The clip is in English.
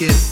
like it.